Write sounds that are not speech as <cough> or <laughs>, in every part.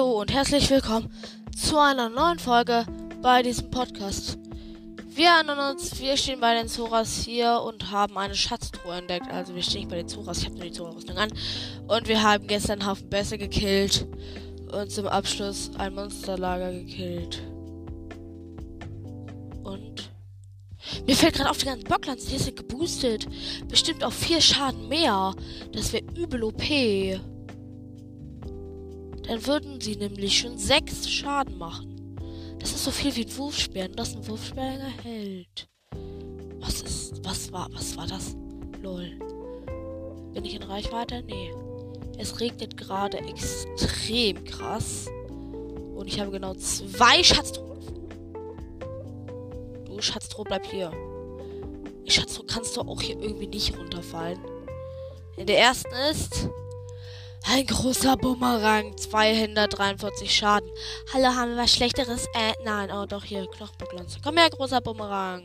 Hallo und herzlich willkommen zu einer neuen Folge bei diesem Podcast. Wir erinnern uns, wir stehen bei den Zoras hier und haben eine Schatztruhe entdeckt. Also wir stehen nicht bei den Zoras, ich habe nur die Zora-Rüstung an. Und wir haben gestern einen Haufen Bässe gekillt und zum Abschluss ein Monsterlager gekillt. Und mir fällt gerade auf, die ganzen Bocklands, die sind geboostet. Bestimmt auf vier Schaden mehr. Das wäre übel OP. Dann würden sie nämlich schon sechs Schaden machen. Das ist so viel wie ein Wurfspeer. Und das ein Wurfspeer hält. Was ist. Was war. Was war das? Lol. Bin ich in Reichweite? Nee. Es regnet gerade extrem krass. Und ich habe genau zwei Schatztruhen. Du Schatztruhe, bleib hier. Schatztruhe kannst du auch hier irgendwie nicht runterfallen. In der ersten ist ein großer Bumerang, 243 Schaden. Hallo, haben wir was Schlechteres? Äh, nein, oh doch, hier, Knochenbeglanze. Komm her, großer Bumerang.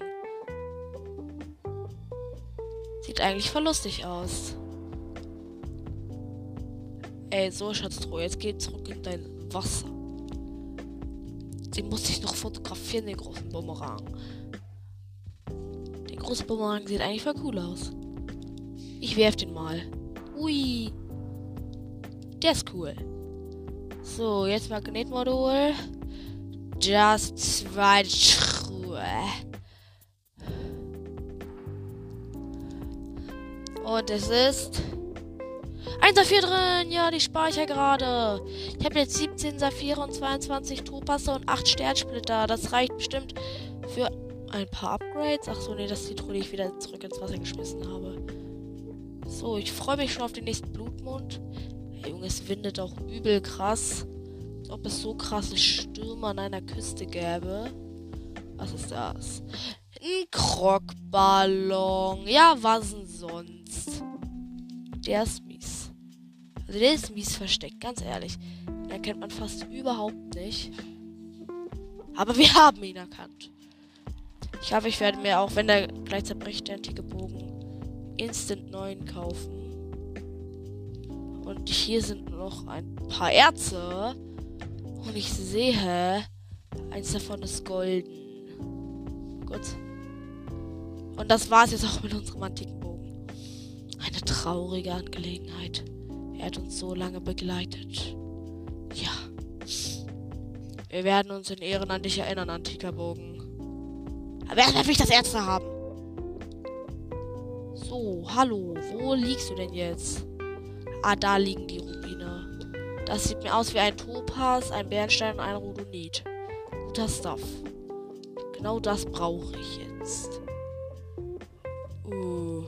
Sieht eigentlich voll lustig aus. Ey, so, Schatztruhe, jetzt geh zurück in dein Wasser. Den muss ich noch fotografieren, den großen Bumerang. Der große Bumerang sieht eigentlich voll cool aus. Ich werf den mal. Ui. Der ist cool. So, jetzt Magnetmodul. Just zwei Truhe. Und es ist ein Saphir drin. Ja, die speicher gerade. Ich habe jetzt 17 Saphire und 22 Topasse und 8 Sternsplitter. Das reicht bestimmt für ein paar Upgrades. Ach so, nee, das ist die Truhe, die ich wieder zurück ins Wasser geschmissen habe. So, ich freue mich schon auf den nächsten Blutmond. Junge, es windet auch übel krass. Ob es so krasse Stürme an einer Küste gäbe. Was ist das? Ein Krockballon. Ja, was denn sonst? Der ist mies. Also der ist mies versteckt, ganz ehrlich. Den erkennt man fast überhaupt nicht. Aber wir <laughs> haben ihn erkannt. Ich hoffe, ich werde mir auch, wenn der gleich zerbricht, der antike Bogen, instant neuen kaufen. Und hier sind noch ein paar Erze. Und ich sehe, eins davon ist golden. Gut. Und das war es jetzt auch mit unserem antiken Bogen. Eine traurige Angelegenheit. Er hat uns so lange begleitet. Ja. Wir werden uns in Ehren an dich erinnern, antiker Bogen. Aber erst will ich das Ärzte haben. So, hallo. Wo liegst du denn jetzt? Ah, da liegen die Rubine. Das sieht mir aus wie ein Topaz, ein Bernstein und ein Rhodonit. Guter Stuff. Genau das brauche ich jetzt. Uh.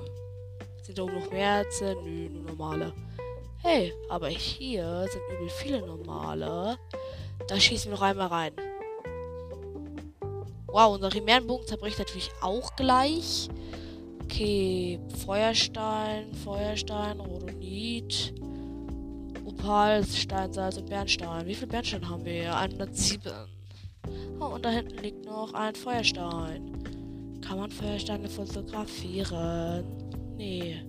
Sind da oben noch mehr Erze? Nö, nur normale. Hey, aber hier sind übel viele normale. Da schießen wir noch einmal rein. Wow, unser Chimärenbogen zerbricht natürlich auch gleich. Okay, Feuerstein, Feuerstein, Rhodonit, Opal, Steinsalz und Bernstein. Wie viel Bernstein haben wir hier? 107. Oh, und da hinten liegt noch ein Feuerstein. Kann man Feuersteine fotografieren? Nee.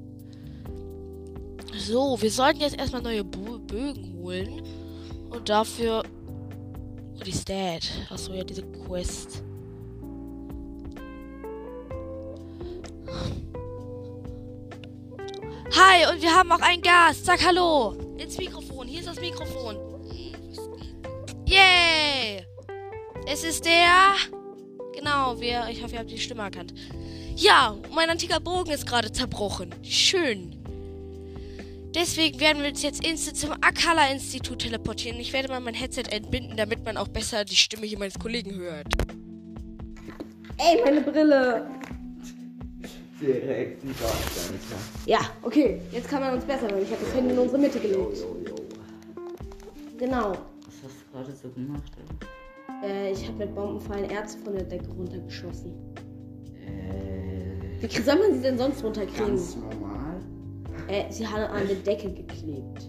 So, wir sollten jetzt erstmal neue Bo Bögen holen. Und dafür. Oh, die Stat. Achso, ja, diese Quest. Hi, und wir haben auch einen Gast. Sag Hallo. Ins Mikrofon. Hier ist das Mikrofon. Yay! Es ist der. Genau, wir, ich hoffe, ihr habt die Stimme erkannt. Ja, mein antiker Bogen ist gerade zerbrochen. Schön. Deswegen werden wir uns jetzt instant zum Akala-Institut teleportieren. Ich werde mal mein Headset entbinden, damit man auch besser die Stimme hier meines Kollegen hört. Ey, meine Brille. Direkt ein Bordstein. Ja, okay. Jetzt kann man uns besser hören. Ich habe das Handy in unsere Mitte gelegt. Genau. Was hast du gerade so gemacht? Äh, ich habe mit Bombenpfeilen Ärzte von der Decke runtergeschossen. Äh, Wie soll man sie denn sonst runterkriegen? ganz normal. Äh, sie haben an der Decke geklebt.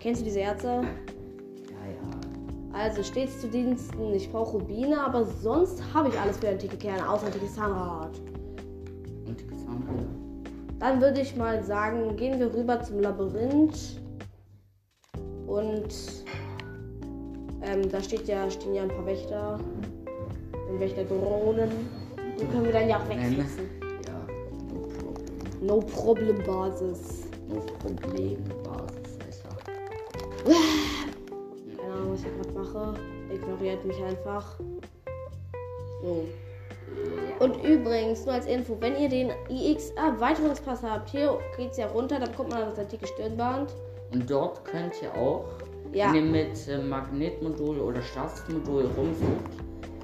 Kennst du diese Ärzte? Ja, ja. Also stets zu Diensten. Ich brauche Rubine, aber sonst habe ich alles für antike Kerne, außer antikes Zahnrad. Zahnräder. Dann würde ich mal sagen, gehen wir rüber zum Labyrinth. Und Ähm, da steht ja, stehen ja ein paar Wächter. Und Wächterdrohnen. Die können wir dann ja auch wegfixen. Ja, no problem. No Problem Basis. No Problem, Basis, Alter. Keine Ahnung, was ich gerade mache. Ignoriert mich einfach. So. Und übrigens, nur als Info, wenn ihr den IX-Erweiterungspass habt, hier geht's ja runter, dann kommt man an das antike Stirnband. Und dort könnt ihr auch, Ja. wenn ihr mit äh, Magnetmodul oder Stabsmodul rumsucht,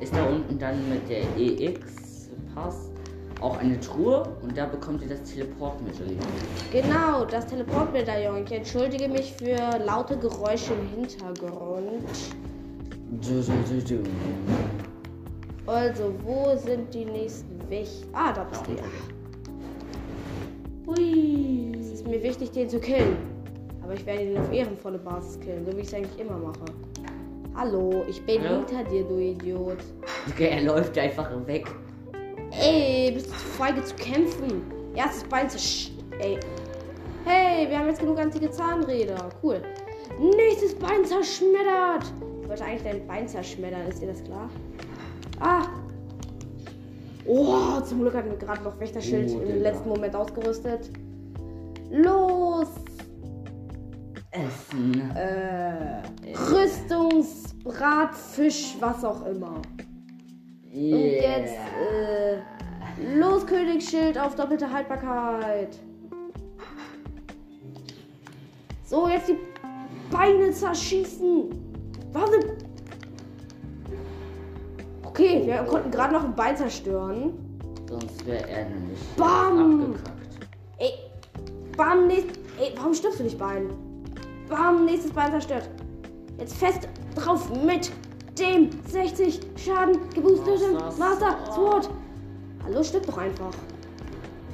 ist da unten dann mit der EX-Pass auch eine Truhe und da bekommt ihr das Teleportmedaillon. Genau, das Teleportmedaillon. Ich entschuldige mich für laute Geräusche im Hintergrund. Du, du, du, du. Also, wo sind die nächsten Wächter? Ah, da bist du ja. Hui. Es ist mir wichtig, den zu killen. Aber ich werde ihn auf ehrenvolle Basis killen, so wie ich es eigentlich immer mache. Hallo, ich bin Hallo? hinter dir, du Idiot. Okay, er läuft einfach weg. Ey, bist du zu feige zu kämpfen? Erstes Bein zersch... Ey. Hey, wir haben jetzt genug antike Zahnräder. Cool. Nächstes Bein zerschmettert. Ich wollte eigentlich dein Bein zerschmettern, ist dir das klar? Ah. Oh, zum Glück hatten wir gerade noch Wächterschild Oh, im letzten Moment ausgerüstet. Los! Essen. Äh, Rüstungsbratfisch, was auch immer. Und jetzt, äh, los Königsschild auf doppelte Haltbarkeit. So, jetzt die Beine zerschießen. Warte. Okay, wir konnten gerade noch ein Bein zerstören. Sonst wäre er nämlich Bam! abgekackt. Ey, bam, nächst, ey, warum stirbst du nicht Bein? Bam, nächstes Bein zerstört. Jetzt fest drauf mit dem 60 Schaden geboostetem Master Master Sword. Hallo, stirb doch einfach.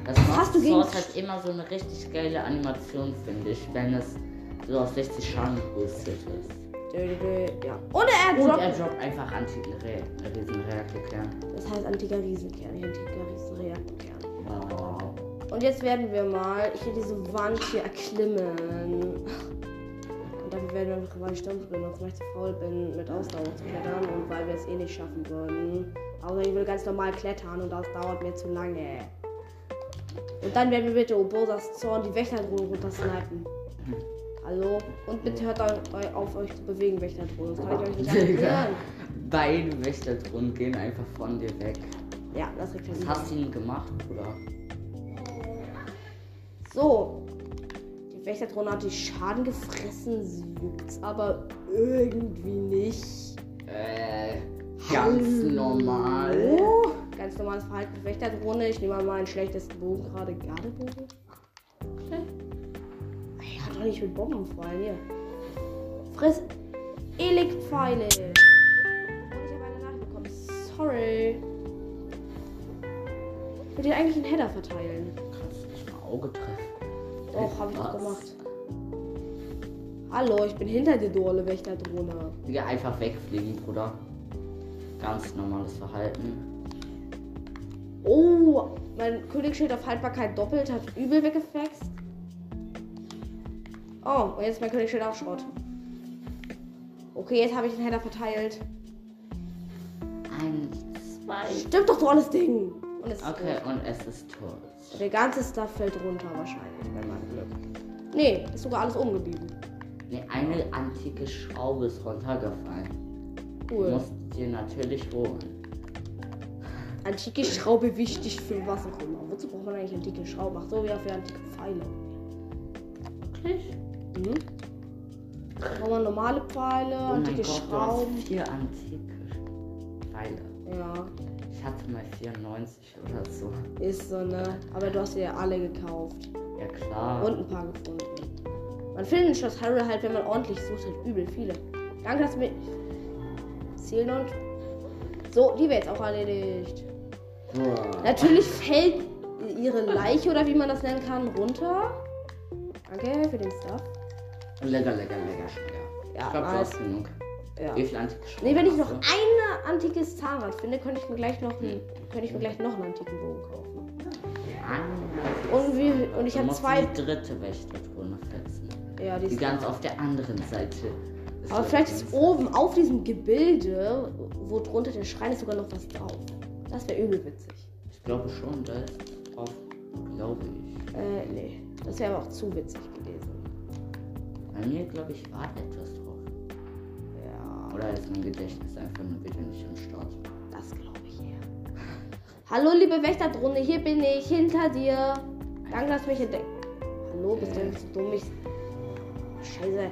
Das hast du gegen- Sword hat immer so eine richtig geile Animation, finde ich, wenn es so auf 60 Schaden geboostet ist. Ja. Und er Und droppt. er droppt einfach Anti-Riesenreaktorkern. Das heißt antiker Riesenkern, nicht antiker Riesenreaktorkern. Wow. Und jetzt werden wir mal hier diese Wand hier erklimmen. Und dafür werden wir noch zwei Stunden benutzen, weil ich zu faul bin, mit Ausdauer zu klettern und weil wir es eh nicht schaffen würden. Außer ich will ganz normal klettern und das dauert mir zu lange. Und dann werden wir bitte Obosas Zorn die Wächterdrohne runtersnipen. <laughs> Hallo? Und bitte hört auf euch zu bewegen, Wächterdrohne. Das kann ich euch nicht erklären. Beide Wächterdrohnen gehen einfach von dir weg. Ja, das regt Was hast du ihm gemacht, Bruder? So. Die Wächterdrohne hat die Schaden gefressen, sie juckt's aber irgendwie nicht. Äh, ganz normal. Oh, ganz normales Verhalten mit Wächterdrohne. Ich nehme mal meinen schlechtesten Bogen gerade. Gardebogen? Hat doch nicht mit Bombenpfeilen hier. Friss Elektpfeile. Und ich habe eine Nachricht bekommen. Sorry. Ich würde dir eigentlich einen Header verteilen. Kannst du nicht mal Auge treffen? Doch, habe ich doch gemacht. Hallo, ich bin hinter dir, du olle Wächterdrohne. Digga, einfach wegfliegen, Bruder. Ganz normales Verhalten. Oh, mein Königsschild auf Haltbarkeit doppelt hat übel weggeflext. Oh, und jetzt ist mein Königsschild auch Schrott. Okay, jetzt habe ich den Header verteilt. Eins, zwei. Stimmt doch, du alles Ding. Und es ist Okay, tot. und es ist tot. Der ganze Stuff fällt runter wahrscheinlich, bei meinem Glück. Nee, ist sogar alles umgeblieben. Ne, eine antike Schraube ist runtergefallen. Du Cool. musst dir natürlich holen. Antike Schraube wichtig für was auch immer. Wozu braucht man eigentlich antike Schrauben? Ach so, ja, für antike Pfeile. Wirklich? Mhm. Da braucht man normale Pfeile, Oh antike Gott, Schrauben. vier antike Pfeile. Ja, Ich hatte mal 94 oder so. ist so, ne? Aber du hast ja alle gekauft. Ja klar. Und ein paar gefunden. Man findet in Schloss Harry halt, wenn man ordentlich sucht, halt übel viele. Danke, dass du mir. Zählen und. So, die wäre jetzt auch erledigt. Boah. Natürlich fällt ihre Leiche oder wie man das nennen kann, runter. Danke für den Stuff. Lecker, lecker, lecker, schwer. Ja, ich glaube, du hast genug. Ja. Wie viel antike Schrauben Nee, wenn ich noch ein antikes Zahnrad finde, könnte ich mir gleich noch, einen, könnte ich mir gleich noch einen antiken Bogen kaufen. Ah, Und, wie, und ich habe zwei. die dritte Wächterdrohne fetzen. Ja, die Die ist ganz auf der anderen Seite Aber vielleicht ist oben auf diesem Gebilde, wo drunter der Schrein ist, sogar noch was drauf. Das wäre übel witzig. Ich glaube schon, da ist drauf, glaube ich. Äh, nee. Das wäre aber auch zu witzig mir, glaube ich, war etwas drauf. Ja, Oder ist mein Gedächtnis einfach nur wieder nicht am Start? das glaube ich eher. <laughs> Hallo, liebe Wächterdrohne, hier bin ich, hinter dir. Danke, dass du mich entdeckt. Hallo, bist du nicht so dumm? Ich... Scheiße.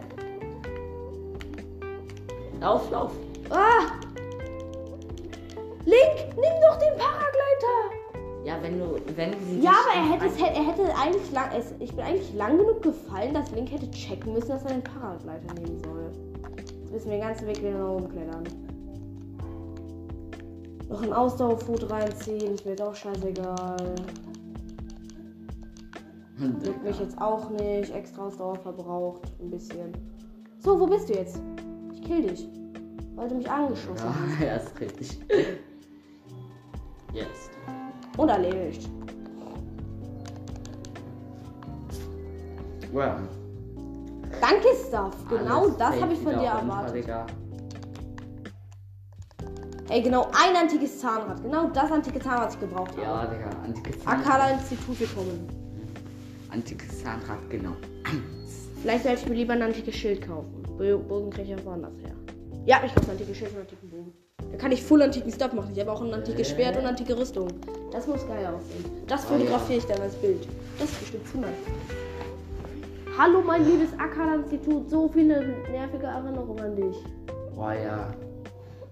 Lauf, lauf! Ah! Wenn du, wenn sie Ja, aber er hätte, es, er hätte eigentlich lang. Es, ich bin eigentlich lang genug gefallen, dass Link hätte checken müssen, dass er den Paragleiter nehmen soll. Jetzt müssen wir den ganzen Weg wieder nach oben klettern. Noch ein Ausdauerfood reinziehen, ist mir jetzt auch scheißegal. ein- Juckt mich jetzt auch nicht. Extra Ausdauer verbraucht. Ein bisschen. So, wo bist du jetzt? Ich kill dich. Weil du mich angeschossen <laughs> hast. Ja, ist richtig. Jetzt. Und erledigt. Well, Danke, Stuff. Genau alles das habe ich von dir erwartet. Ey, genau ein antikes Zahnrad. Genau das antike Zahnrad, was ich gebraucht habe. Ja, Digga, antikes Akala Zahnrad. Institut gekommen. Antikes Zahnrad, genau. Vielleicht sollte ich mir lieber ein antikes Schild kaufen. Bo- Bogen kriege ich auch woanders her. Ja, ich kaufe ein antikes Schild und einen antiken Bogen. Da kann ich full antiken Stuff machen. Ich habe auch ein antikes. Schwert und antike Rüstung. Das muss geil aussehen. Das Oh, fotografiere ich dann als Bild. Das ist bestimmt zu nice. Hallo, mein liebes Akala-Institut. So viele nervige Erinnerungen an dich. Boah, ja.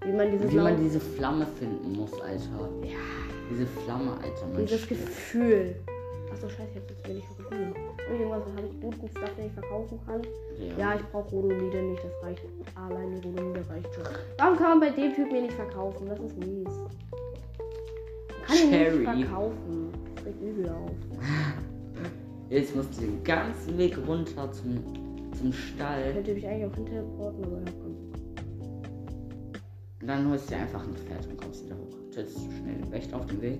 Wie man dieses, Wie man diese Flamme finden muss, Alter. Ja. Diese Flamme, Alter. Man dieses. Gefühl. Achso, scheiße, ich jetzt wenig vergessen. Hab ich irgendwas, habe ich guten Stuff, den ich verkaufen kann? Ja, ich brauche Rodolide nicht, das reicht. Allein die Rodolide reicht schon. Warum kann man bei dem Typ mir nicht verkaufen? Das ist mies. Kann Cherry. nicht verkaufen. Das regt übel auf. <laughs> Jetzt musst du den ganzen Weg runter zum, zum Stall. Könnte mich eigentlich auch hinterporten, aber ja, komm. Und dann holst du dir einfach ein Pferd und kommst wieder hoch. Tötest du schnell den Wächter auf dem Weg.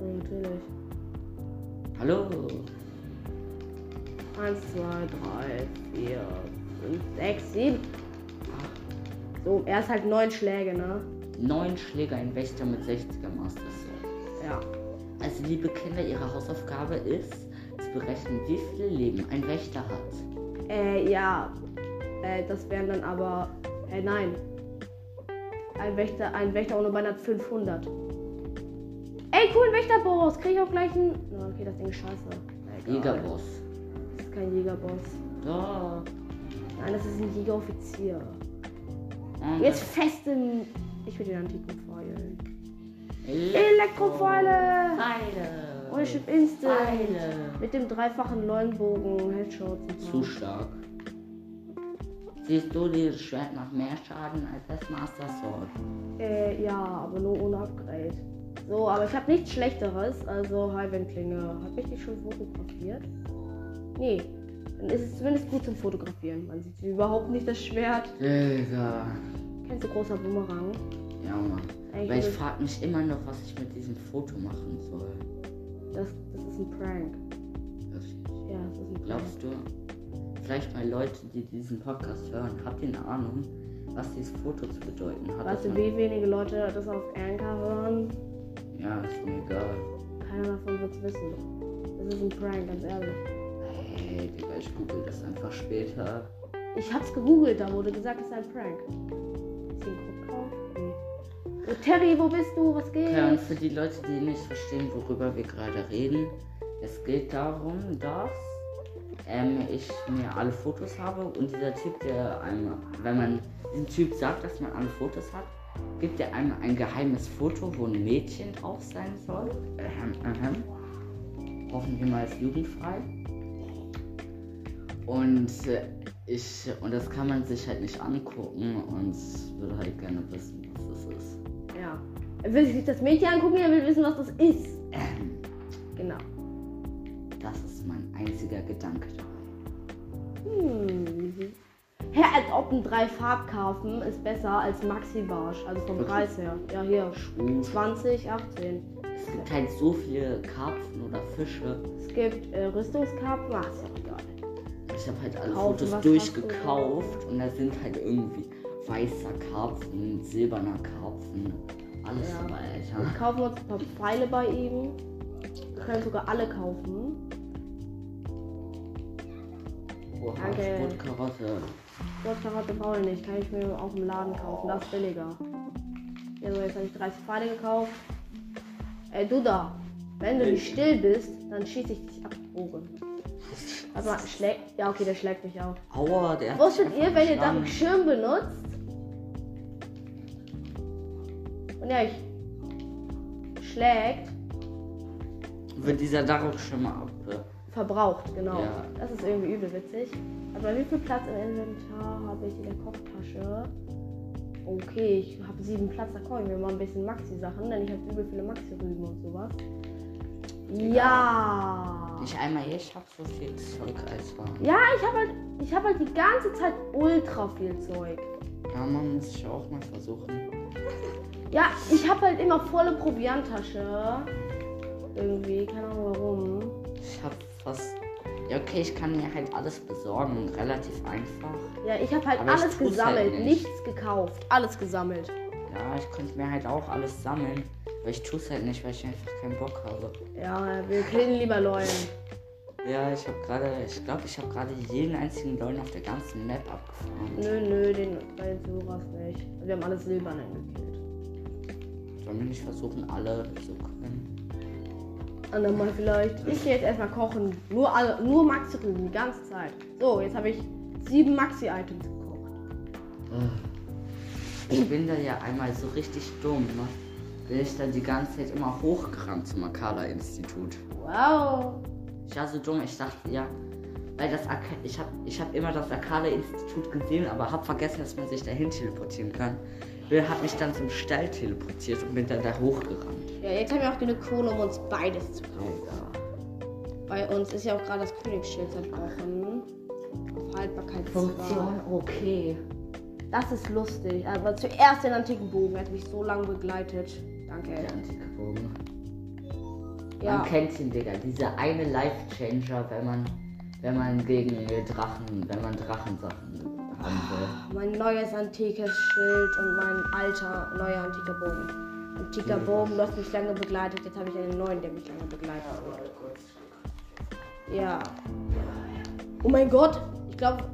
Ja, natürlich. Hallo. Eins, zwei, drei, vier, fünf, sechs, sieben. So, er ist halt neun Schläge, ne? Neun Schläger, ein Wächter mit 60er Master Sword. Ja. Also, liebe Kinder, ihre Hausaufgabe ist, zu berechnen, wie viele Leben ein Wächter hat. Äh, ja. Äh, das wären dann aber. Äh, nein. Ein Wächter, ein Wächter ohne Bein hat 500. Ey, cool, Wächterboss. Krieg ich auch gleich einen. Na, okay, das Ding ist scheiße. Egal. Jägerboss. Das ist kein Jägerboss. Da. Nein, das ist ein Jägeroffizier. Jetzt fest im. Ich will den antiken Pfeil. Elektropfeile. Elektropfeile! Und ich hab Instant. Pfeile. Mit dem dreifachen Leuenbogen, Headshots und so. Zu stark. Siehst du dieses Schwert macht mehr Schaden als das Master Sword? Äh, ja, aber nur ohne Upgrade. So, aber ich habe nichts Schlechteres, also Highwind-Klinge. Habe ich die schon fotografiert? Nee. Dann ist es zumindest gut zum Fotografieren. Man sieht überhaupt nicht das Schwert. Digga. Kennst du großer Boomerang? Ja, Mann. Eigentlich Weil ich frage mich immer noch, was ich mit diesem Foto machen soll. das, das ist ein Prank. Wirklich. Ja, das ist ein Prank. Glaubst du? Vielleicht mal Leute, die diesen Podcast hören, habt ihr eine Ahnung, was dieses Foto zu bedeuten hat? Weißt du, wie wenige Leute das auf Anchor hören? Ja, ist mir egal. Keiner davon wird es wissen. Das ist ein Prank, ganz ehrlich. Hey, Digga, ich google das einfach später. Ich hab's gegoogelt, da wurde gesagt, es ist ein Prank. Terry, wo bist du? Was geht? Und für die Leute, die nicht verstehen, worüber wir gerade reden, es geht darum, dass ähm, ich mir alle Fotos habe und dieser Typ, der einem, wenn man diesem Typ sagt, dass man alle Fotos hat, gibt er einem ein geheimes Foto, wo ein Mädchen drauf sein soll. Ähm, ähm. Hoffen wir mal, ist jugendfrei. Und äh, ich, und das kann man sich halt nicht angucken und würde halt gerne wissen, was das ist. Ja. Er will sich das Mädchen angucken, er will wissen, was das ist. Ähm, Genau. das ist mein einziger Gedanke dabei. Hm. Hä, als ob ein drei Farbkarpfen ist besser als Maxi Barsch. Also vom Wirklich? Preis her. Ja, hier. Schwul. 20, 18. Es gibt halt so viele Karpfen oder Fische. Es gibt äh, Rüstungskarpfen. Ach, ist ja egal. Ich habe halt alle Kaufen, Fotos durchgekauft und da sind halt irgendwie weißer Karpfen, silberner Karpfen, alles Ja. dabei, Wir Alter. kaufen uns ein paar Pfeile bei ihm. Wir können sogar alle kaufen. Oha, Danke. Sportkarotte. Sportkarotte brauche ich nicht. Kann ich mir auch im Laden kaufen. Das ist billiger. Ja, so, jetzt habe ich 30 Pfeile gekauft. Ey, du da. Wenn du nicht still bist, dann schieße ich dich ab, Ohren. <laughs> Aber schlägt. Ja, okay, der schlägt mich auch. Aua, der Wusstet ihr, wenn ihr Dark Schirm benutzt? Ich schlägt. Wird dieser mal ab. verbraucht, genau. Ja. Das ist irgendwie übel witzig. Aber wie viel Platz im Inventar habe ich in der Kochtasche? Okay, ich habe sieben Platz, da koche ich mir mal ein bisschen Maxi-Sachen, denn ich habe übel viele Maxi-Rüben und sowas. Ja! Nicht einmal ich hab so viel Zeug als war. Ja, ich habe halt, ich habe halt die ganze Zeit ultra viel Zeug. Ja, man muss ich auch mal versuchen. Ja, ich habe halt immer volle Provianttasche. Irgendwie, keine Ahnung warum. Ich hab fast. Ja, okay, ich kann mir halt alles besorgen. Relativ einfach. Ja, ich habe halt Aber alles tu's gesammelt, halt nicht. nichts gekauft, alles gesammelt. Ja, ich könnte mir halt auch alles sammeln. Aber ich tue es halt nicht, weil ich einfach keinen Bock habe. Ja, wir killen lieber Leute. Ja, ich habe gerade, ich glaube, ich habe gerade jeden einzigen Leuten auf der ganzen Map abgefahren. Nö, nö, den bei Suras nicht. Wir haben alle Silbernen gekillt. Sollen wir nicht versuchen, alle zu können? Andermal vielleicht. Ich gehe jetzt erstmal kochen. Nur alle, nur Maxi-Rüben die ganze Zeit. So, jetzt habe ich sieben Maxi-Items gekocht. Ich bin da ja einmal so richtig dumm. Ne? Bin ich dann die ganze Zeit immer hochgerannt zum Akala-Institut. Wow. Ich war so dumm, ich dachte, ja, weil das Ak ich habe ich hab immer das Akala-Institut gesehen, aber habe vergessen, dass man sich dahin teleportieren kann. Wer hat mich dann zum Stall teleportiert und bin dann da hochgerannt. Ja, jetzt haben wir auch genug Kohle, um uns beides zu kaufen. Bei uns ist ja auch gerade das Königsschild zerbrochen. Auf Haltbarkeit Funktion okay. Das ist lustig. Aber zuerst den antiken Bogen. Er hat mich so lange begleitet. Danke. Der antike Bogen. Ja. Man kennt ihn, Digga. Dieser eine Life-Changer, wenn man, wenn man gegen Drachen, wenn man Drachensachen will. Mein neues antikes Schild und mein alter neuer antiker Bogen. Antiker Bogen, du hast mich lange begleitet. Jetzt habe ich einen neuen, der mich lange begleitet. Ja. Oh mein Gott. Ich glaube.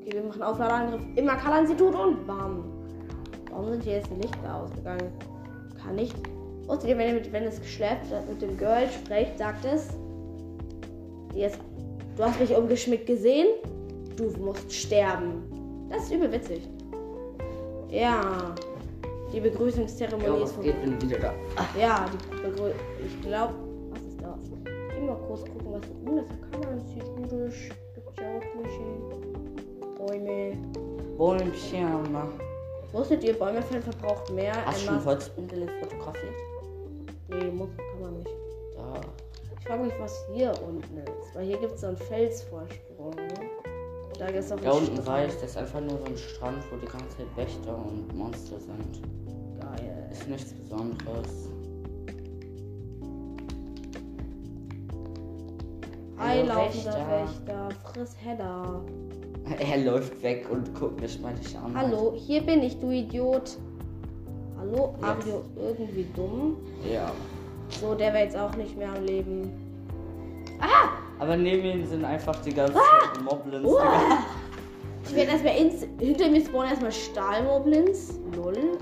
Okay, wir machen Aufladeangriff im Akala-Institut und bam. Warum sind hier jetzt die Lichter ausgegangen? Kann nicht. Ihr, wenn, ihr wenn es geschleppt mit dem Girl spricht, sagt es. Jetzt, du hast mich umgeschmickt gesehen. Du musst sterben. Das ist übel witzig. Ja. Die Begrüßungszeremonie Ja, ist vorbei. geht, wenn wieder da? Ja, die Begrü ich glaube, was ist das? Ich will mal kurz gucken, was da oben ist. Da kann man Südisch. Gibt ja auch. Bäume. Bäumchen. Wusstet ihr, Bäume fällen verbraucht mehr. Hast du schon Holzbündel fotografiert? Nee, muss, kann man nicht. Da. Ich frage mich, was hier unten ist. Weil hier gibt es so einen Felsvorsprung. Da ist auch Da unten Strand. reicht, das ist einfach nur so ein Strand, wo die ganze Zeit Wächter und Monster sind. Geil. Ist nichts Besonderes. Hi, laufender Wächter. Wächter. Friss Header. <laughs> Er läuft weg und guckt mich mal dich an. Hallo, hier bin ich, du Idiot. Hallo, Ja. Ario, irgendwie dumm. Ja. So, der wäre jetzt auch nicht mehr am Leben. Aber neben ihm sind einfach die ganze Zeit Moblins. Digga. <laughs> Ich werde erstmal ins. Hinter mir spawnen erstmal Stahlmoblins. Null.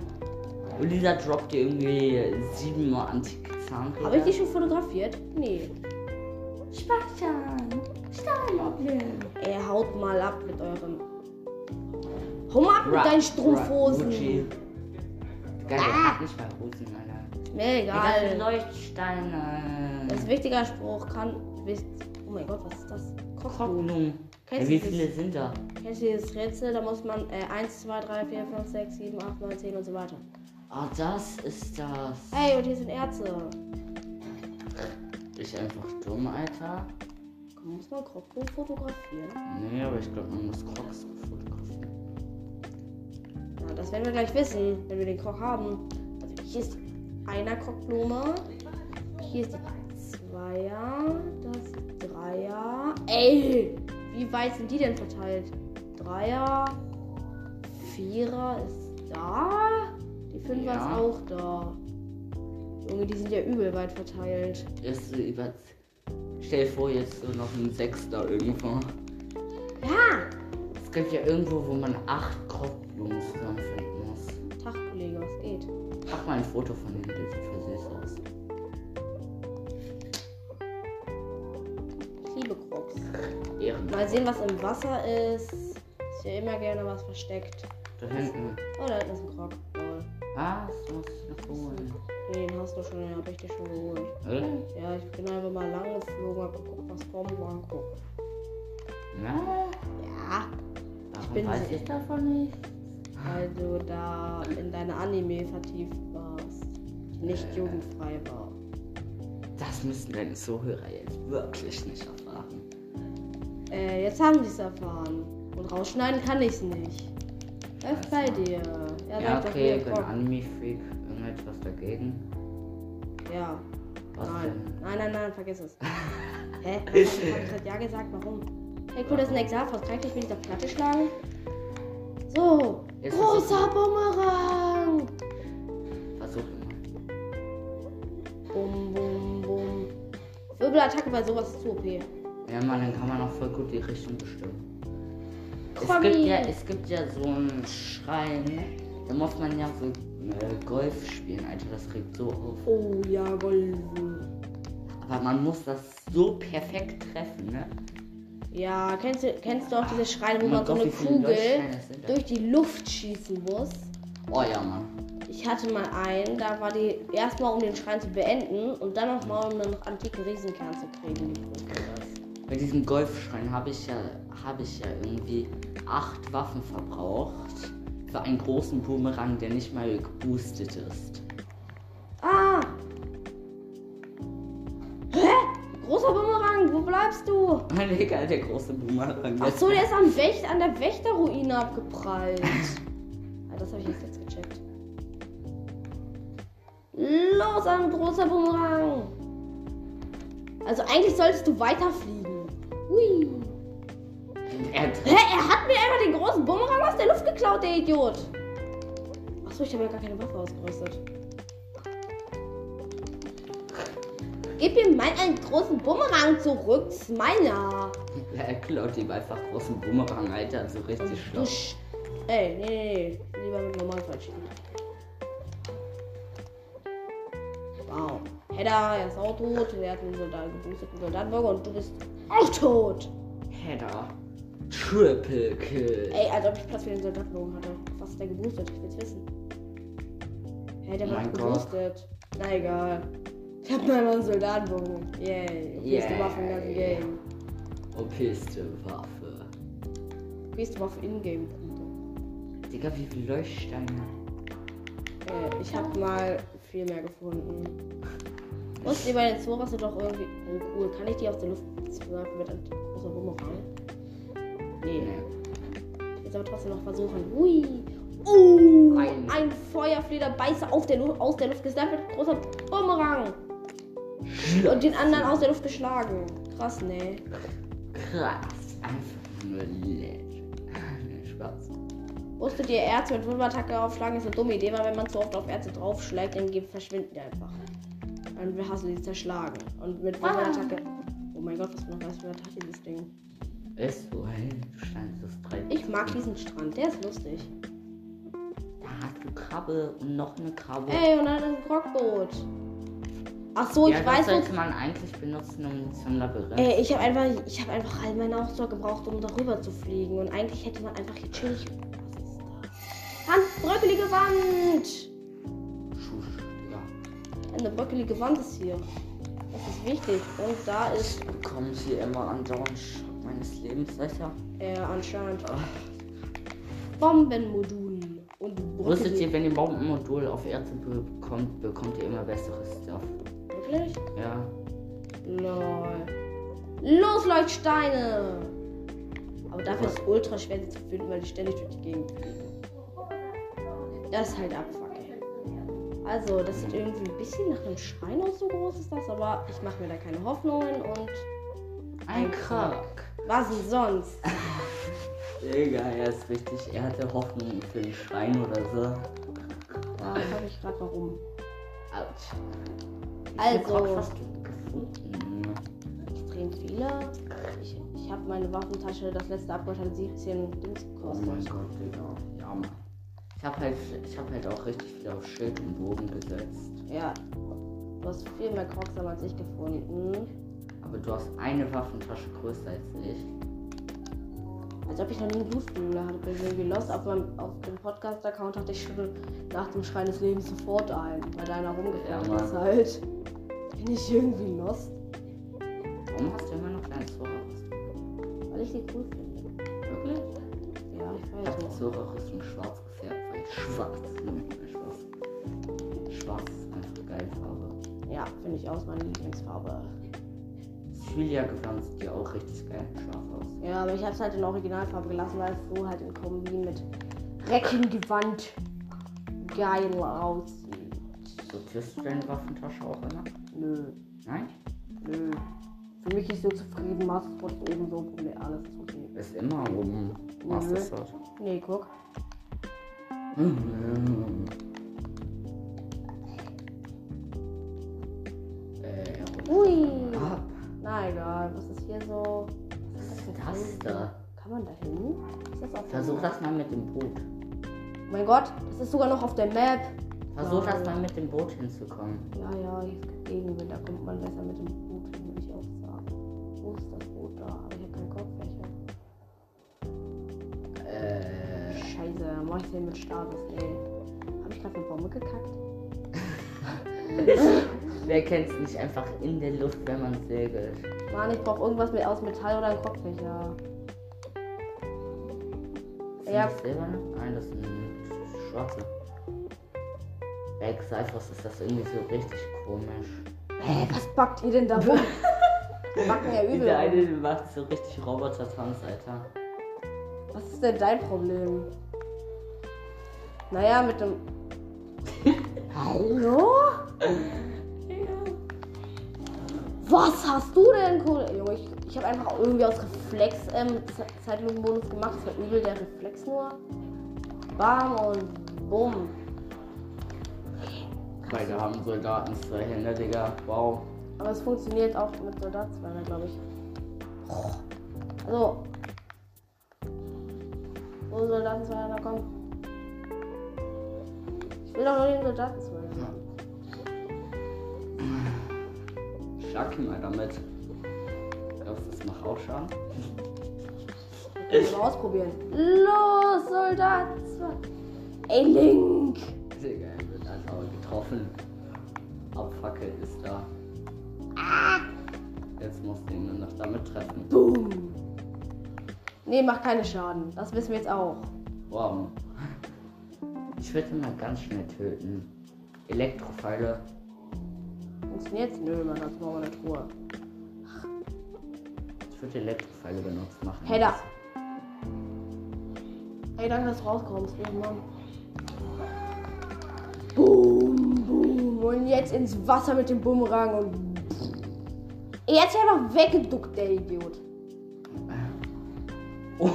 Und dieser droppt dir irgendwie siebenmal antike Zahnräder. Habe ich die schon fotografiert? Nee. Speichern. Stahlmoblin. Ey, haut mal ab mit eurem. Hau mal ab mit deinen Strumpfhosen. Geil, hat nicht mal Hosen, Alter. Mir Egal. Leuchtsteine. Das ist ein wichtiger Spruch kann. Oh mein Gott, was ist das? Ja, Kennst wie viele sind da? Kennst du dieses Rätsel? Da muss man äh, 1, 2, 3, 4, 5, 6, 7, 8, 9, 10 und so weiter. Ah, das ist das. Hey, und hier sind Erze. Ich einfach dumm, Alter. Muss man Croco fotografieren? Nee, aber ich glaube, man muss Crocs fotografieren. Ja, das werden wir gleich wissen, wenn wir den Krog haben. Also hier ist einer Krogblume. Hier ist die Zweier. Das ist Dreier. Ey! Wie weit sind die denn verteilt? Dreier. Vierer ist da. Die Fünfer Ja. ist auch da. Junge, die sind ja übel weit verteilt. Ist so über. Stell dir vor, jetzt so noch ein Sechster irgendwo. Ja! Es gibt ja irgendwo, wo man acht Krogblumen zusammenfinden muss. Tag, Kollege, was geht? Mach mal ein Foto von dem, der sieht voll süß aus. Ich liebe Krogs. Ehren. Mal sehen, was im Wasser ist. Ist ja immer gerne was versteckt. Da hinten. Oh, da hinten ist ein Krog. Lol. Was? Muss ich noch holen? Den hast du schon, den hab ich dir schon geholt. Äh? Ja, ich bin einfach mal lang geflogen, hab geguckt, was kommt, mal angucken. Na? Ja, Warum bin weiß ich davon nicht? weil du da in deine Anime vertieft warst, die nicht jugendfrei war. Das müssen deine Zuhörer jetzt wirklich nicht erfahren. Äh, jetzt haben sie es erfahren. Und rausschneiden kann ich's nicht. Läuft bei dir. Ja, Ja, okay, ich bin Krog. Anime-Freak. Irgendetwas dagegen? Ja, Was nein. denn? Nein, nein, nein, vergiss es. <laughs> Hä? <laughs> Ich seit Ja gesagt? Warum? Hey, cool, das ist ein Exalfaust. Kann ich dich mit dieser Platte schlagen? So. Jetzt Großer Bumerang. Versuch immer. Bum, bum, bum. Wirbelattacke bei sowas ist zu OP. Ja, Mann, dann kann man auch voll gut die Richtung bestimmen. Es gibt, ja, es gibt ja so einen Schrein, da muss man ja so äh, Golf spielen, Alter, das regt so auf. Oh ja, Golf. Aber man muss das so perfekt treffen, ne? Ja, kennst du, kennst du auch diese Schreine, wo Oh man so eine Kugel durch die Luft schießen muss? Oh ja, Mann. Ich hatte mal einen, da war die erstmal um den Schrein zu beenden und dann nochmal um einen antiken Riesenkern zu kriegen. Bei diesem Golfschrein habe ich ja habe ich ja irgendwie acht Waffen verbraucht für einen großen Boomerang, der nicht mal geboostet ist. Ah! Hä? Großer Bumerang, wo bleibst du? Mein egal, der große Boomerang. Ach so, der ist am Wächt, an der Wächterruine abgeprallt. <laughs> ah, das habe ich jetzt, jetzt gecheckt. Los, ein großer Bumerang. Also eigentlich solltest du weiterfliegen. Hui. Er, Hä, er hat mir einfach den großen Bumerang aus der Luft geklaut, der Idiot. Achso, ich habe ja gar keine Waffe ausgerüstet. Gib ihm meinen großen Bumerang zurück, das ist meiner. er klaut ihm einfach großen Boomerang, Alter, so richtig schlau. sch Ey, nee, nee, nee. Lieber mit Normalfall schießen. Wow. Hedda, er ist auch tot. Er hat einen Soldaten geboosteten Soldatenburger und du bist auch tot. Header. Triple Kill. Ey, als ob ich Platz für den Soldatenbogen hatte. Was ist der geboostet? Ich will's wissen. Hey, der wird mein geboostet. Na egal. Ich hab mal einen Soldatenbogen. Yay. Ist die Yeah. Waffe im ganzen Game. OPste Waffe. Die Waffe in-game-Punkte. Digga, wie viele Leuchtsteine. Äh, ich hab mal viel mehr gefunden. Musst ihr bei den Zoo hast du doch irgendwie. Oh cool, kann ich die aus der Luft werfen mit einem großer Bumerang? Nee. Jetzt aber trotzdem noch versuchen. Hui. Oh, Ein- ein Feuerflederbeißer auf der Luft, aus der Luft gesnappt mit großer Bumerang. Und den anderen aus der Luft geschlagen. Krass, ne? Krass. Einfach nur. Nee, <laughs> Spaß. Wusstet ihr, Erze mit Wurfattacke aufschlagen ist eine dumme Idee, weil wenn man zu oft auf Erze draufschlägt, dann verschwinden die einfach. Dann hast du die zerschlagen. Und mit Wurfattacke. Oh mein Gott, was für eine was für eine Attacke dieses Ding. Ist so, du scheinst das drei. Ich mag diesen Strand, der ist lustig. Da hast du Krabbe und noch eine Krabbe. Ey, und dann ein Rockboot. Ach so, ja, ich das weiß sollte noch. man eigentlich benutzen, um zum Labyrinth. Ey, ich habe einfach, ich habe einfach all meine Ausdauer gebraucht, um darüber zu fliegen. Und eigentlich hätte man einfach hier chillig. Was ist da? Hand, bröckelige Wand! Eine bröckelige Wand ist hier. Das ist wichtig. Und da ist bekomme hier immer andauernd Schock meines Lebens, Alter. äh, anscheinend Ach. Bombenmodul. Und Wusstet bröckelige- ihr, wenn ihr Bombenmodul auf Erze bekommt, bekommt ihr immer besseres Stuff. Wirklich? Ja. Lol. Los, Leuchtsteine! Aber dafür ist es ultra schwer, sie zu finden, weil die ständig durch die Gegend fliegen. Das ist halt abfucking. Also, das sieht irgendwie ein bisschen nach einem Schrein aus, so groß ist das, aber ich mache mir da keine Hoffnungen und Ein Krack. was denn sonst? <laughs> Digga, er ist richtig. Er hatte Hoffnung für den Schrein oder so. Ja, das habe ich gerade warum. Autsch. Also- Krog du gefunden? Extrem viele. Ich, ich habe meine Waffentasche, das letzte Upgrade hat 17 Dings Oh mein gekostet. Gott, Digga. Ja, Mann. Ich hab halt, ich hab halt auch richtig viel auf Schild und Bogen gesetzt. Ja. Du hast viel mehr Crocs als ich gefunden. Aber du hast eine Waffentasche größer als ich. Als ob ich noch nie einen Blutfühler hatte. Bin ich irgendwie lost. Auf, meinem, auf dem Podcast-Account hatte ich schon nach dem Schrein des Lebens sofort ein, weil da einer rumgefahren Ja, ist halt. Bin ich irgendwie lost, Warum hast du immer noch deinen Zora-Rüstung? weil ich die cool finde. Wirklich? Ja, ich Ich weiß so. Zora-Rüstung schwarz gefärbt, weil schwarz. Spaß. Schwarz ist einfach geil Farbe. Ja, finde ich aus meine Lieblingsfarbe. Das Julia-Gewand sieht ja auch richtig geil schwarz aus. Ja, aber ich habe es halt in Originalfarbe gelassen, weil es so halt in Kombi mit Reckengewand geil aussieht. Sortierst du deine Waffentasche auch immer? Nö, Nein? nö. Für mich ist so zufrieden, Mastersport ist ebenso Problem, alles zufrieden. Ist immer oben Master Sword. Nee, guck. Äh, Ui. ab. Na egal, was ist hier so? Was ist denn das da? Kann man da hin? Das Versuch das mal mit dem Boot. Oh mein Gott, es ist sogar noch auf der Map. Versuch das mal mit dem Boot hinzukommen. Ja, ja, hier ist Gegenwind, da kommt man besser mit dem Boot hin, würde ich auch sagen. Wo ist das Mach ich den mit Status. Nee. Habe ich gerade eine Bombe gekackt? <laughs> wer kennt's nicht einfach in der Luft, wenn man segelt? Mann, ich brauche irgendwas mit aus Metall oder ein Kopffächer. Sind Ja. das silberne? Nein, das sind schwarze. Bei Cyphers ist das irgendwie so richtig komisch. Hä, was backt ihr denn da rum? Wir backen ja übel. Rum. eine macht so richtig Roboter-Tanz, Alter. Was ist denn dein Problem? Naja, mit dem. <laughs> Hallo? Was hast du denn, cool? Junge, ich, ich habe einfach irgendwie aus Reflex ähm, Ze- Zeitlupenbonus gemacht. Das war übel der Reflex nur. Bam und bumm. Beide haben Soldaten zwei Hände, Digga. Wow. Aber es funktioniert auch mit Soldatsweiner, glaube ich. Also. Wo Soldatenzweiner kommen? Ich will doch nur den Soldatenzweiner. Schlag ihn mal damit. Glaubst du, das macht auch Schaden? Ich mal ausprobieren. Los, Soldatenzweiner. Ey, Link! Digga, er wird einfach getroffen. Abfackel ist da. Jetzt musst du ihn nur noch damit treffen. Boom! Nee, macht keine Schaden. Das wissen wir jetzt auch. Wow. Ich würde ihn mal ganz schnell töten. Elektropfeile. Funktioniert's? Nö, man, brauchen wir eine Truhe. Ich würde Elektropfeile benutzt machen. Hey, da. Ey, danke, dass du rauskommst. Ja, Mann. Boom, boom. Und jetzt ins Wasser mit dem Bumerang und. Jetzt einfach weggeduckt, der Idiot. <laughs> Oh.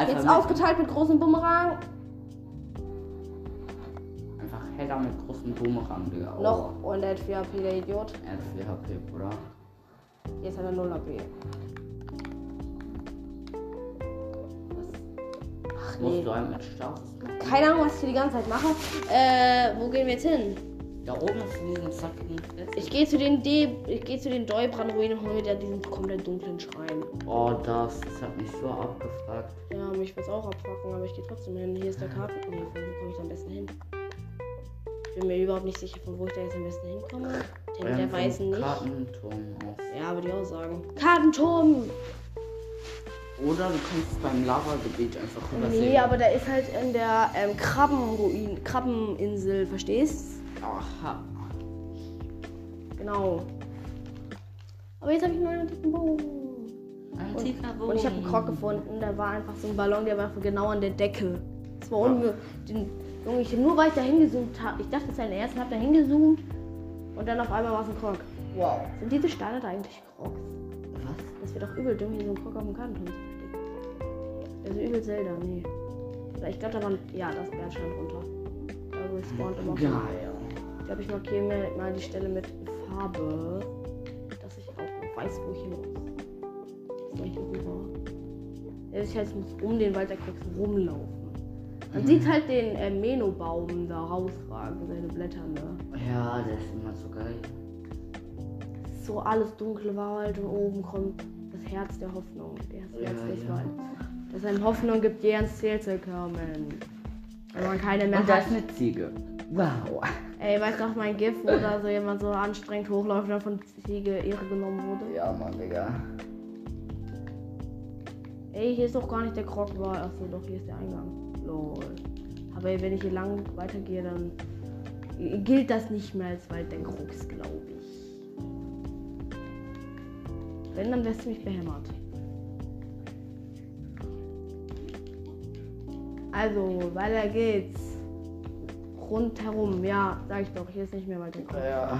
Jetzt mit, aufgeteilt mit großem Bumerang. Header mit großen Boomerang, Digga. Oh. Noch. Und er hat 4 HP, der Idiot. Er hat 4 HP, Bruder. Jetzt hat er 0 HP. Was? Ach Musst nee. du einen mit machen? Keine Ahnung, was ich hier die ganze Zeit mache. Äh, wo gehen wir jetzt hin? Da oben ist diesen zackigen Fest. Ich gehe zu den D, ich gehe zu den Däubran-Ruinen und hole wieder diesen komplett dunklen Schrein. Oh, das, das hat mich so abgefragt. Ja, mich wird's auch abfacken, aber ich gehe trotzdem hin. Hier ist der Karten. Nee, wo komme ich da am besten hin? Ich bin mir überhaupt nicht sicher, von wo ich da jetzt am besten hinkomme. Denn der Ähm, vom weiß nicht. Kartenturm aus. Ja, würde ich auch sagen. Kartenturm! Oder du kannst beim Lavagebiet einfach rübersehen. Nee, aber der ist halt in der ähm, Krabbenruin, Krabbeninsel, verstehst? Aha. Genau. Aber jetzt habe ich nur einen dicken Bogen. Ein Und, Tigerbogen. und ich habe einen Krog gefunden, der war einfach so ein Ballon, der war einfach genau an der Decke. Das war unmöglich. Junge, ich nur weil ich da hingezoomt habe. Ich dachte, es ist ein ersten, hab da hingezoomt und dann auf einmal war es ein Krog. Wow. Sind diese Steine da eigentlich Krogs? Was? Das wird doch übel dumm, hier so einen Krog auf dem zu verstecken. Also übel Zelda, nee. Ich glaube, da war. Ja, das Bernstein runter. Ich spawnt immer. Geil. Ich glaube, ich markiere mir mal die Stelle mit Farbe, dass ich auch weiß, wo ich hin muss. Das ist super. Ja, Ich heißt, ich muss um den Wald der Krogs rumlaufen. Man sieht halt den äh, Meno-Baum da rausragen, seine Blätter, ne? Ja, der ist immer so geil. so alles dunkle Wald und oben kommt das Herz der Hoffnung. Das Herz Ja, des ja. Waldes. Das einem Hoffnung gibt, je ans Ziel zu kommen. Wenn man keine mehr Und da hat. ist eine Ziege. Wow. Ey, weißt du auch mein GIF, wo da so jemand so anstrengend hochläuft und dann von Ziege Ehre genommen wurde? Ja, Mann, Digga. Ey, hier ist doch gar nicht der Krog war. Achso, doch, hier ist der Eingang. Lol. Aber wenn ich hier lang weitergehe, dann gilt das nicht mehr als Wald der Krugs, glaube ich. Wenn, dann wär's ziemlich behämmert. Also, weiter geht's. Rundherum, ja, sag ich doch, hier ist nicht mehr Wald der Krugs. Ja.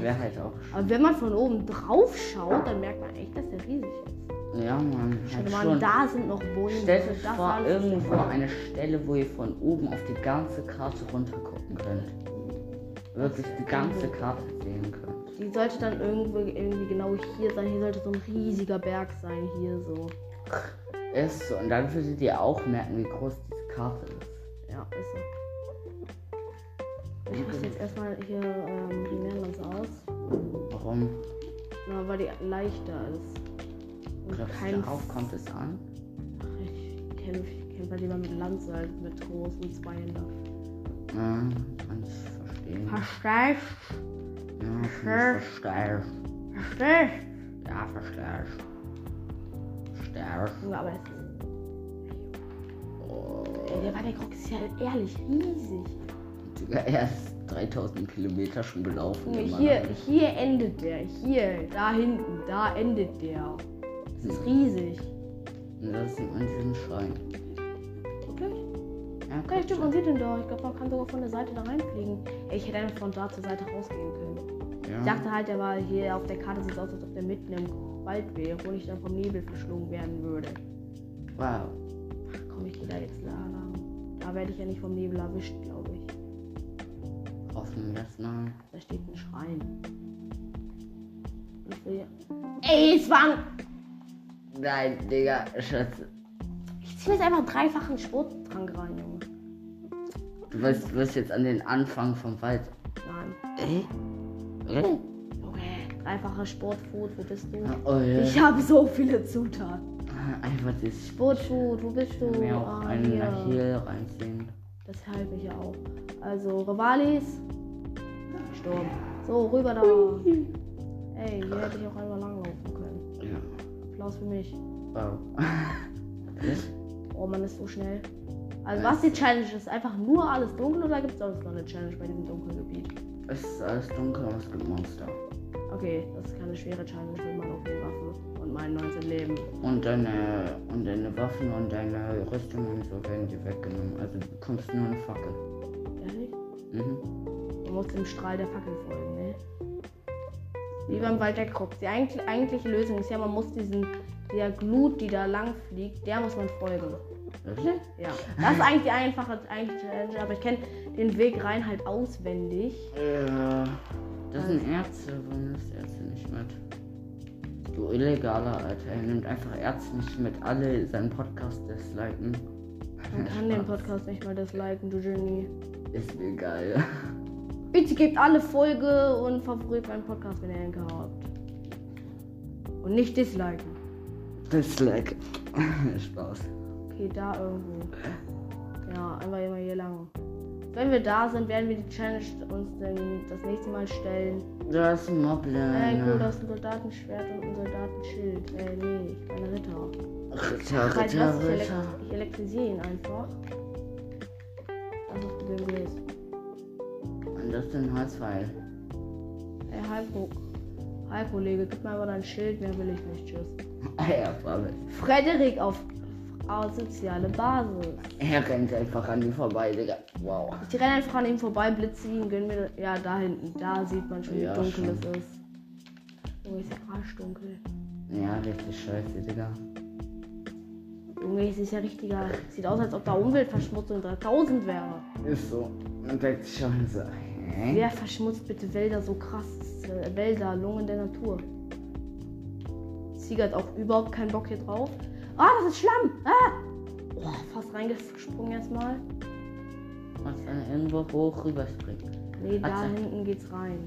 Wäre halt auch. aber wenn man von oben drauf schaut, dann merkt man echt, dass der riesig ist. Ja. Schau Halt mal, schon. da sind noch Bäume. Stellt euch das vor, irgendwo eine Stelle, wo ihr von oben auf die ganze Karte runter gucken könnt. Wirklich die ganze Karte sehen könnt. Die sollte dann irgendwo irgendwie genau hier sein. Hier sollte so ein riesiger Berg sein, hier so. Ist so. Und dann würdet ihr auch merken, wie groß diese Karte ist. Ja, ist so. Ich rüste jetzt erstmal hier ähm, die Meerlanze aus. Warum? Na, weil die leichter ist. Glaubst kein darauf kommt es an? Ich kämpfe ich kämpf halt lieber mit Lanze als mit großen Zweihänder. Ja, kann ich verstehen. Verstehst? Ja, Verstehst? verstehst. Verstehst? Ja, verstehst. Verstehst. Junge, aber es ist. Ey, der Wanderkrog ist ja ehrlich riesig. Digga, er ist 3000 Kilometer schon gelaufen. Hier, hier endet der. Hier, da hinten, da endet der. Das ist riesig. Und das sieht man diesen Schrein. Wirklich? Ja, guck stimmt, man sieht ihn doch. Ich glaube, man kann sogar von der Seite da reinfliegen. Ich hätte einfach von da zur Seite rausgehen können. Ja. Ich dachte halt, der war hier auf der Karte, sieht aus, als ob der mitten im Wald wäre und ich dann vom Nebel verschlungen werden würde. Wow. Ach komm, ich gehe da jetzt da lang. Da werde ich ja nicht vom Nebel erwischt, glaube ich. Hoffen wir es mal. Da steht ein Schrein. Ich will. Ey, es war ein. Nein, Digga, Schatz. Ich ziehe jetzt einfach dreifachen Sporttrank rein, Junge. Du wirst, du wirst jetzt an den Anfang vom Wald. Nein. Äh? Äh? Junge, dreifacher Sportfood, wo bist du? Oh ja. Ich habe so viele Zutaten. Einfach das Sportfood, wo bist du? mir auch Ah, einen hier. Reinziehen. Das halte ich ja auch. Also, Rivalis. Sturm. So, rüber da. Ey, hier hätte ich auch einmal. Ja. Applaus für mich. Wow. <laughs> Oh, man ist so schnell. Also, was die Challenge ist? Einfach nur alles dunkel oder gibt es sonst noch eine Challenge bei diesem dunklen Gebiet? es ist alles dunkel und es gibt Monster. Okay, das ist keine schwere Challenge mit meiner OP-Waffe und meinen 19 Leben. Und deine, und deine Waffen und deine Rüstung und so werden dir weggenommen. Also du bekommst nur eine Fackel. Ehrlich? Mhm. Man muss dem Strahl der Fackel folgen, ne? Wie beim Wald der Krux. Die eigentlich, eigentliche Lösung ist ja, man muss diesen, der Glut, die da lang fliegt, der muss man folgen. Wirklich? Ja. Das ist eigentlich die einfache Challenge, aber ich kenne den Weg rein halt auswendig. Ja. Das sind Ärzte, warum nimmst Ärzte nicht mit? Du illegaler, Alter. Er nimmt einfach Ärzte nicht mit. Alle seinen Podcast disliken. Man kann den Podcast nicht mal disliken, du Genie. Ist mir geil. Bitte gebt alle Folge und favorit meinen Podcast, wenn ihr einen habt. Und nicht disliken. Dislike. <laughs> Spaß. Okay, da irgendwo. Ja, einfach immer hier lang. Wenn wir da sind, werden wir die Challenge uns dann das nächste Mal stellen. Da ist ein Moblin. Ey, cool, da ist ein Soldatenschwert und ein Soldatenschild. Ey, nee, ich bin ein Ritter. Ritter, Halt Ritter, Ritter. ich elektrisiere ihn einfach. Das ist das Und das ist ein Holzpfeil. Ey, Heiko. Hi, Kollege, gib mir aber dein Schild, mehr will ich nicht. Tschüss. <laughs> ja. Frederik auf asoziale Basis. Er rennt einfach an ihm vorbei, Digga. Wow. Ich renne einfach an ihm vorbei, blitze ihn, gönn mir. Ja, da hinten. Da sieht man schon, wie Ja, dunkel schon. es ist. Junge, ist ja arschdunkel. Ja, richtig scheiße, Digga. Junge, es ist ja richtiger. Sieht aus, als ob da Umweltverschmutzung 3000 wäre. Ist so. Und denkt sich Hä? Wer verschmutzt bitte Wälder so krass? Äh, Wälder, Lungen der Natur. Ziege hat auch überhaupt keinen Bock hier drauf. Ah, das ist Schlamm! Ah! Oh, fast reingesprungen erstmal. Was dann irgendwo hoch rüberspringt. Nee, da Atze. hinten geht's rein.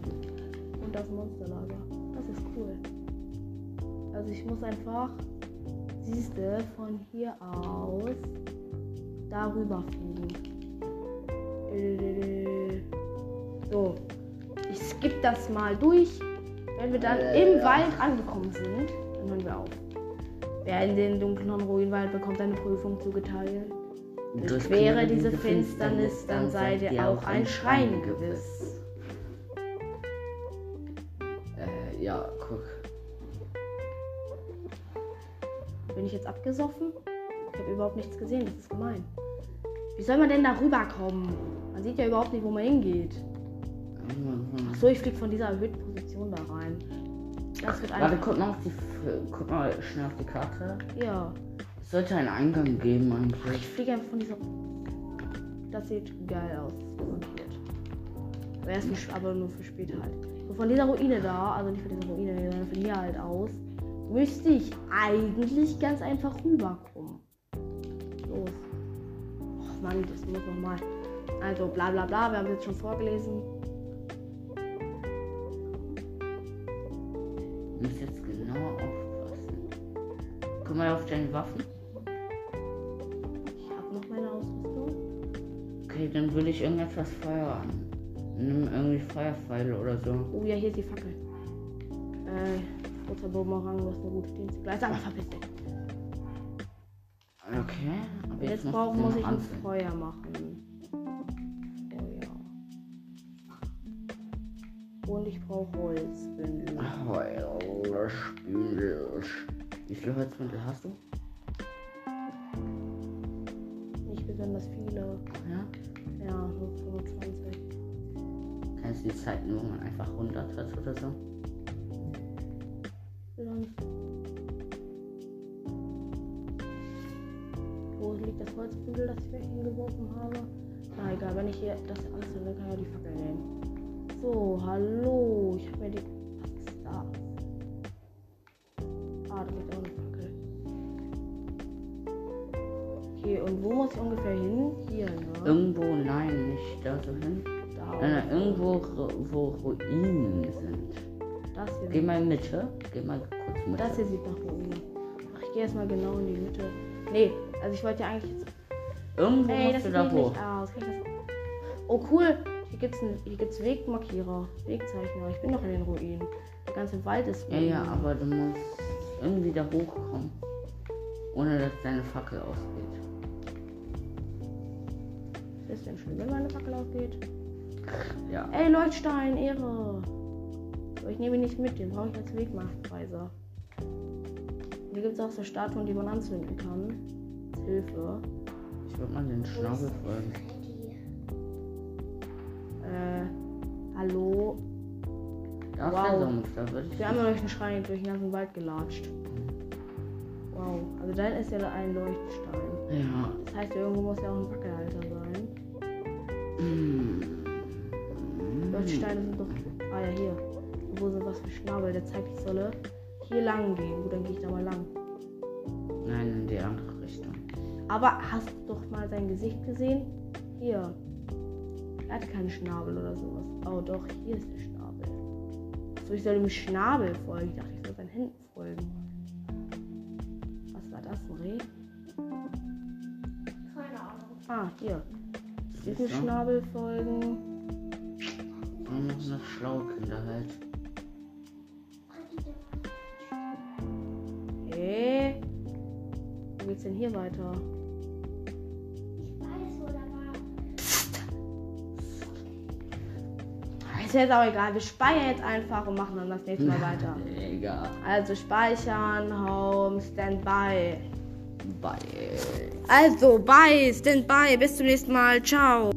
Und das Monsterlager. Das ist cool. Also ich muss einfach, siehste, von hier aus darüber fliegen. Äh, So. Ich skipp das mal durch. Wenn wir dann im. Wald angekommen sind, dann hören wir auf. Wer in den dunklen Ruinwald bekommt eine Prüfung zugeteilt. Durchquere diese Finsternis, dann sei dir auch ein Schrein gewiss. Äh, ja, guck. Bin ich jetzt abgesoffen? Ich habe überhaupt nichts gesehen, das ist gemein. Wie soll man denn da rüberkommen? Man sieht ja überhaupt nicht, wo man hingeht. Achso, ich fliege von dieser erhöhten Position da rein. Das wird Warte, einfach. guck mal, auf die, guck mal schnell auf die Karte. Ja. Es sollte einen Eingang geben Ich eigentlich. fliege einfach von dieser. Das sieht geil aus. Aber, erst nicht, aber nur für später halt. So von dieser Ruine da, also nicht von dieser Ruine, sondern von hier halt aus, müsste ich eigentlich ganz einfach rüberkommen. Los. Och Mann, das muss nochmal. Also bla bla bla, wir haben es jetzt schon vorgelesen. Du musst jetzt genau aufpassen. Guck mal auf deine Waffen. Ich habe noch meine Ausrüstung. Okay, dann will ich irgendetwas feuern. Nimm irgendwie Feuerpfeile oder so. Oh ja, hier ist die Fackel. Äh, roter Bumerang, du hast eine gute Dienstleistung. Aber verpiss dich. Okay, aber Jetzt, musst brauch, muss ich ein. Feuer machen. Ich brauche Holzbündel. Heulspündel. Wie viele Holzbündel hast du? Nicht besonders viele. Ja. Ja, nur 25. Kennst du die Zeiten, wo man einfach 100 hat oder so? Sonst. Wo liegt das Holzbündel, das ich mir hingeworfen habe? Na egal, wenn ich hier das anzünde, kann ich die Fackel nehmen. So, hallo. Ich habe mir die. Das? Ah, da liegt auch eine Fackel. Okay, und wo muss ich ungefähr hin? Hier, ne? Irgendwo, nein, nicht da so hin. da. Nein, nein, irgendwo, wo Ruinen sind. Das hier. Geh mal in Mitte. Geh mal kurz Mitte. Das hier sieht nach Ruine. Ach, ich gehe erstmal genau in die Mitte. Nee, also ich wollte ja eigentlich jetzt. Irgendwo Ey, das musst du sieht da hoch. nicht aus. Kann ich das... Oh cool. Hier gibt's, hier gibt's Wegmarkierer, Wegzeichner. Ich bin noch in den Ruinen. Der ganze Wald ist Ja, ja, aber du musst irgendwie da hochkommen. Ohne dass deine Fackel ausgeht. Ist denn schön, wenn meine Fackel ausgeht? Ja. Ey, Leuchtstein, Ehre. Aber ich nehme ihn nicht mit, den brauche ich als Wegweiser. Hier gibt es auch so Statuen, die man anzünden kann. Als Hilfe. Ich würde mal den Schnabel folgen. Äh, hallo. Da ist Wow. würde ich. Wir haben ja durch den Schrein durch den ganzen Wald gelatscht. Wow. Also da ist ja ein Leuchtstein. Ja. Das heißt, irgendwo muss ja auch ein Fackelhalter sein. Hm. Leuchtsteine sind doch. Ah ja, hier. Wo sind was für Schnabel? Der zeigt, ich solle hier lang gehen. Gut, dann gehe ich da mal lang. Nein, in die andere Richtung. Aber hast du doch mal sein Gesicht gesehen? Hier. Er hat keinen Schnabel oder sowas. Oh doch, hier ist der Schnabel. So, ich soll dem Schnabel folgen. Ich dachte, ich soll seinen Händen folgen. Was war das? Ein Reh? Keine Ahnung. Ah, hier. Diesem? Schnabel folgen. Noch eine schlaue Kinder halt. Okay. Wo geht's denn hier weiter? Ist jetzt auch egal. Wir speichern jetzt einfach und machen dann das nächste Mal weiter. <laughs> Egal. Also speichern, Home, Standby. Bye. Also, bye, stand by. Bis zum nächsten Mal. Ciao.